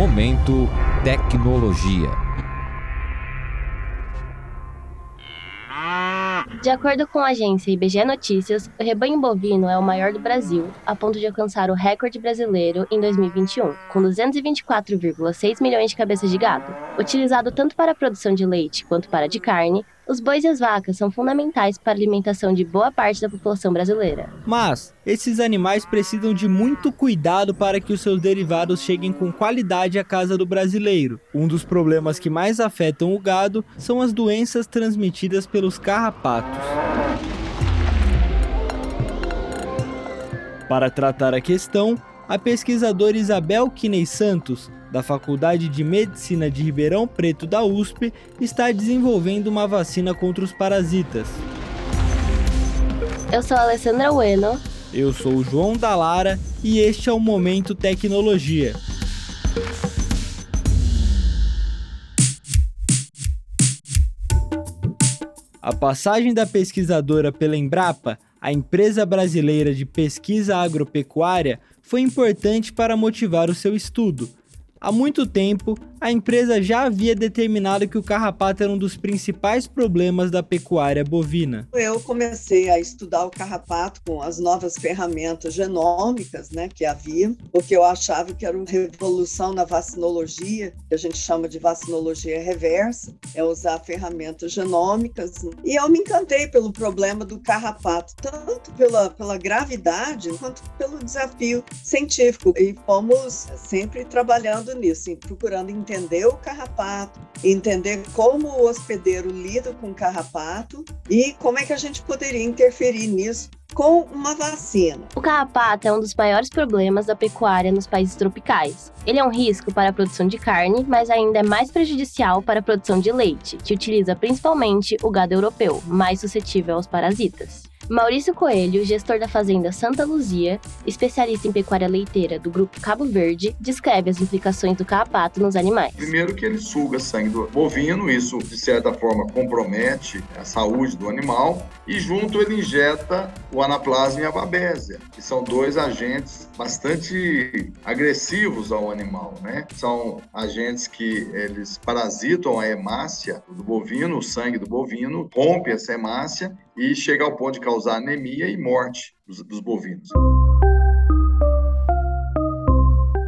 Momento Tecnologia. De acordo com a agência IBGE Notícias, o rebanho bovino é o maior do Brasil, a ponto de alcançar o recorde brasileiro em 2021, com 224,6 milhões de cabeças de gado. Utilizado tanto para a produção de leite quanto para de carne, os bois e as vacas são fundamentais para a alimentação de boa parte da população brasileira. Mas esses animais precisam de muito cuidado para que os seus derivados cheguem com qualidade à casa do brasileiro. Um dos problemas que mais afetam o gado são as doenças transmitidas pelos carrapatos. Para tratar a questão, a pesquisadora Isabel Quinei Santos da Faculdade de Medicina de Ribeirão Preto da USP, está desenvolvendo uma vacina contra os parasitas. Eu sou a Alessandra Bueno. Eu sou o João Dalara e este é o Momento Tecnologia. A passagem da pesquisadora pela Embrapa, a empresa brasileira de pesquisa agropecuária, foi importante para motivar o seu estudo, Há muito tempo, a empresa já havia determinado que o carrapato era um dos principais problemas da pecuária bovina. Eu comecei a estudar o carrapato com as novas ferramentas genômicas né, que havia, porque eu achava que era uma revolução na vacinologia, que a gente chama de vacinologia reversa, é usar ferramentas genômicas. E eu me encantei pelo problema do carrapato, tanto pela, pela gravidade quanto pelo desafio científico. E fomos sempre trabalhando nisso, procurando entender o carrapato, entender como o hospedeiro lida com o carrapato e como é que a gente poderia interferir nisso com uma vacina. O carrapato é um dos maiores problemas da pecuária nos países tropicais. Ele é um risco para a produção de carne, mas ainda é mais prejudicial para a produção de leite, que utiliza principalmente o gado europeu, mais suscetível aos parasitas. Maurício Coelho, gestor da Fazenda Santa Luzia, especialista em pecuária leiteira do Grupo Cabo Verde, descreve as implicações do carrapato nos animais. Primeiro que ele suga sangue do bovino, isso de certa forma compromete a saúde do animal, e junto ele injeta o anaplasma e a babésia, que são dois agentes bastante agressivos ao animal, né? São agentes que eles parasitam a hemácia do bovino, o sangue do bovino, rompe essa hemácia e chega ao ponto de causar anemia e morte dos, dos bovinos.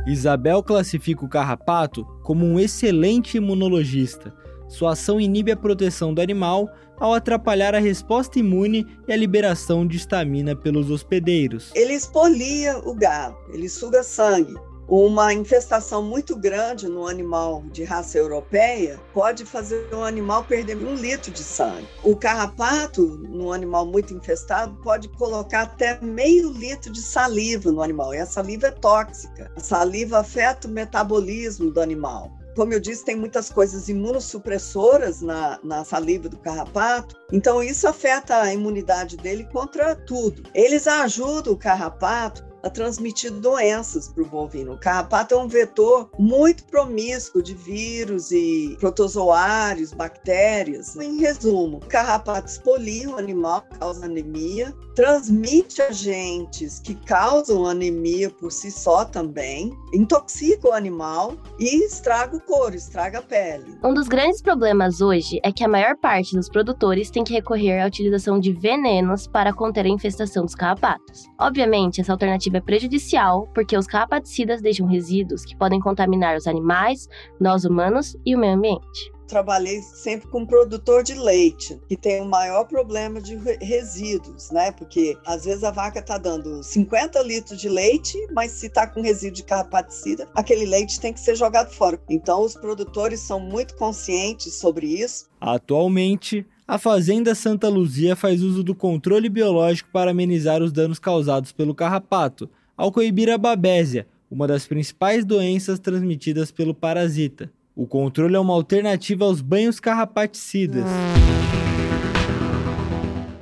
Isabel classifica o carrapato como um excelente imunologista. Sua ação inibe a proteção do animal ao atrapalhar a resposta imune e a liberação de estamina pelos hospedeiros. Ele expolia o gado, ele suga sangue, uma infestação muito grande no animal de raça europeia pode fazer o animal perder um litro de sangue. O carrapato, no animal muito infestado, pode colocar até meio litro de saliva no animal. E a saliva é tóxica. A saliva afeta o metabolismo do animal. Como eu disse, tem muitas coisas imunossupressoras na, na saliva do carrapato, então isso afeta a imunidade dele contra tudo. Eles ajudam o carrapato a transmitir doenças para o bovino. O carrapato é um vetor muito promíscuo de vírus e protozoários, bactérias. Em resumo, o carrapato expolia o animal, causa anemia, transmite agentes que causam anemia por si só também, intoxica o animal e estraga o couro, estraga a pele. Um dos grandes problemas hoje é que a maior parte dos produtores tem que recorrer à utilização de venenos para conter a infestação dos carrapatos. Obviamente, essa alternativa é prejudicial porque os carrapaticidas deixam resíduos que podem contaminar os animais, nós humanos e o meio ambiente trabalhei sempre com produtor de leite, que tem o maior problema de resíduos, né? Porque às vezes a vaca está dando 50 litros de leite, mas se está com resíduo de carrapaticida, aquele leite tem que ser jogado fora. Então os produtores são muito conscientes sobre isso. Atualmente, a Fazenda Santa Luzia faz uso do controle biológico para amenizar os danos causados pelo carrapato, ao coibir a babésia, uma das principais doenças transmitidas pelo parasita. O controle é uma alternativa aos banhos carrapaticidas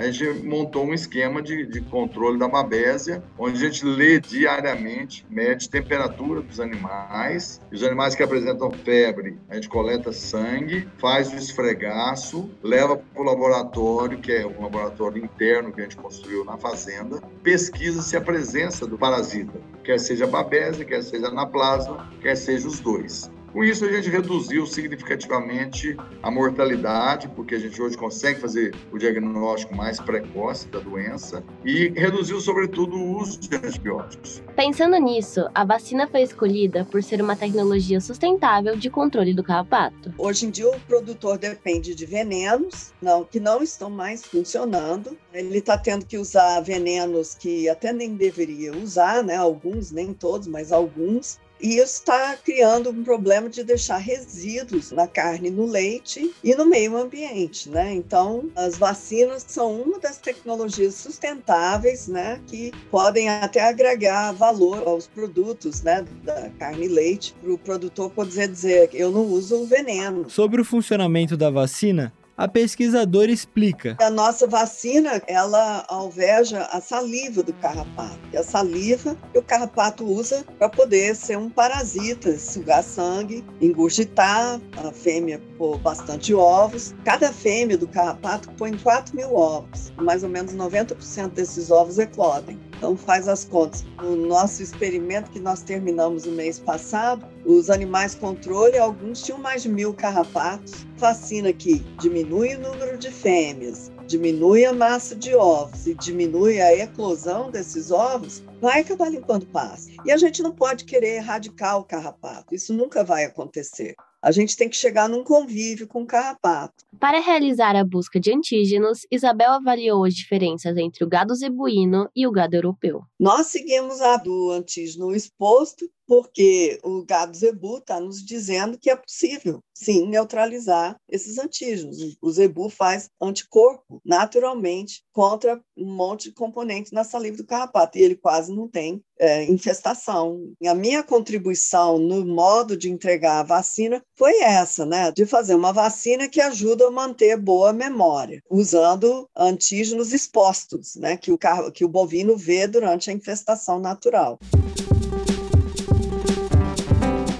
a gente montou um esquema de, de controle da babésia, onde a gente lê diariamente, mede temperatura dos animais. Os animais que apresentam febre, a gente coleta sangue, faz o esfregaço, leva para o laboratório, que é um laboratório interno que a gente construiu na fazenda, pesquisa se a presença do parasita, que quer seja Babésia, quer seja Anaplasma, quer seja os dois. Com isso, a gente reduziu significativamente a mortalidade, porque a gente hoje consegue fazer o diagnóstico mais precoce da doença e reduziu, sobretudo, o uso de antibióticos. Pensando nisso, a vacina foi escolhida por ser uma tecnologia sustentável de controle do carrapato. Hoje em dia, o produtor depende de venenos não, que não estão mais funcionando. Ele está tendo que usar venenos que até nem deveria usar, né? Alguns, nem todos, mas alguns e isso está criando um problema de deixar resíduos na carne, no leite e no meio ambiente, né? Então, as vacinas são uma das tecnologias sustentáveis, né, que podem até agregar valor aos produtos, né, da carne e leite, para o produtor poder dizer eu não uso veneno. Sobre o funcionamento da vacina, a pesquisadora explica. A nossa vacina, ela alveja a saliva do carrapato. E a saliva que o carrapato usa para poder ser um parasita, sugar sangue, engurgitar, a fêmea pôr bastante ovos. Cada fêmea do carrapato põe 4 mil ovos. Mais ou menos 90% desses ovos eclodem. Então faz as contas. No nosso experimento que nós terminamos o mês passado, os animais controle, alguns tinham mais de mil carrapatos. Vacina que diminui o número de fêmeas, diminui a massa de ovos e diminui a eclosão desses ovos, vai acabar limpando pasto. E a gente não pode querer erradicar o carrapato. Isso nunca vai acontecer. A gente tem que chegar num convívio com o carrapato. Para realizar a busca de antígenos, Isabel avaliou as diferenças entre o gado zebuíno e o gado europeu. Nós seguimos a do antígeno exposto porque o gado zebu está nos dizendo que é possível, sim, neutralizar esses antígenos. O zebu faz anticorpo naturalmente contra um monte de componentes na saliva do carrapato, e ele quase não tem é, infestação. A minha contribuição no modo de entregar a vacina foi essa, né? De fazer uma vacina que ajuda a manter boa memória, usando antígenos expostos, né? Que o, que o bovino vê durante infestação natural.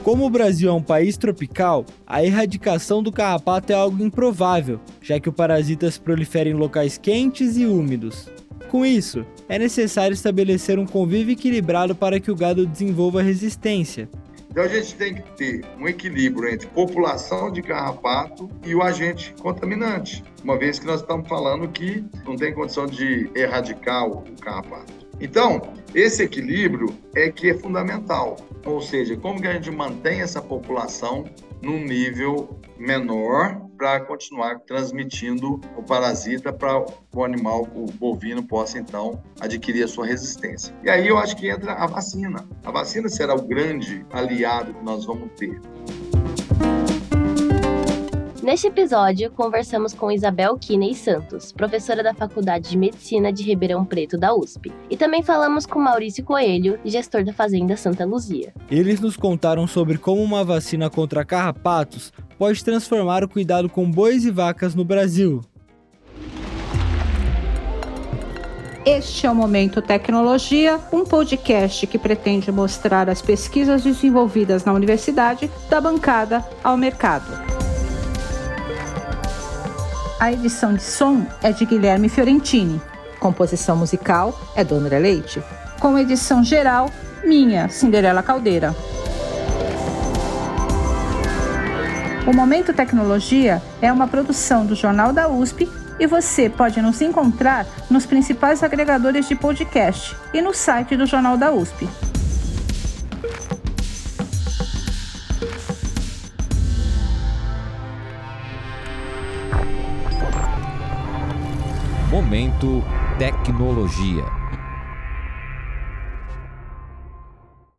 Como o Brasil é um país tropical, a erradicação do carrapato é algo improvável, já que o parasita se prolifera em locais quentes e úmidos. Com isso, é necessário estabelecer um convívio equilibrado para que o gado desenvolva resistência. Então a gente tem que ter um equilíbrio entre população de carrapato e o agente contaminante, uma vez que nós estamos falando que não tem condição de erradicar o carrapato. Então, esse equilíbrio é que é fundamental. Ou seja, como que a gente mantém essa população num nível menor para continuar transmitindo o parasita para o animal, o bovino, possa então adquirir a sua resistência. E aí eu acho que entra a vacina. A vacina será o grande aliado que nós vamos ter. Neste episódio, conversamos com Isabel Kiney Santos, professora da Faculdade de Medicina de Ribeirão Preto da USP. E também falamos com Maurício Coelho, gestor da Fazenda Santa Luzia. Eles nos contaram sobre como uma vacina contra carrapatos pode transformar o cuidado com bois e vacas no Brasil. Este é o Momento Tecnologia, um podcast que pretende mostrar as pesquisas desenvolvidas na universidade da bancada ao mercado. A edição de som é de Guilherme Fiorentini. Composição musical é do André Leite. Com edição geral, minha, Cinderela Caldeira. O Momento Tecnologia é uma produção do Jornal da USP e você pode nos encontrar nos principais agregadores de podcast e no site do Jornal da USP. Tecnologia.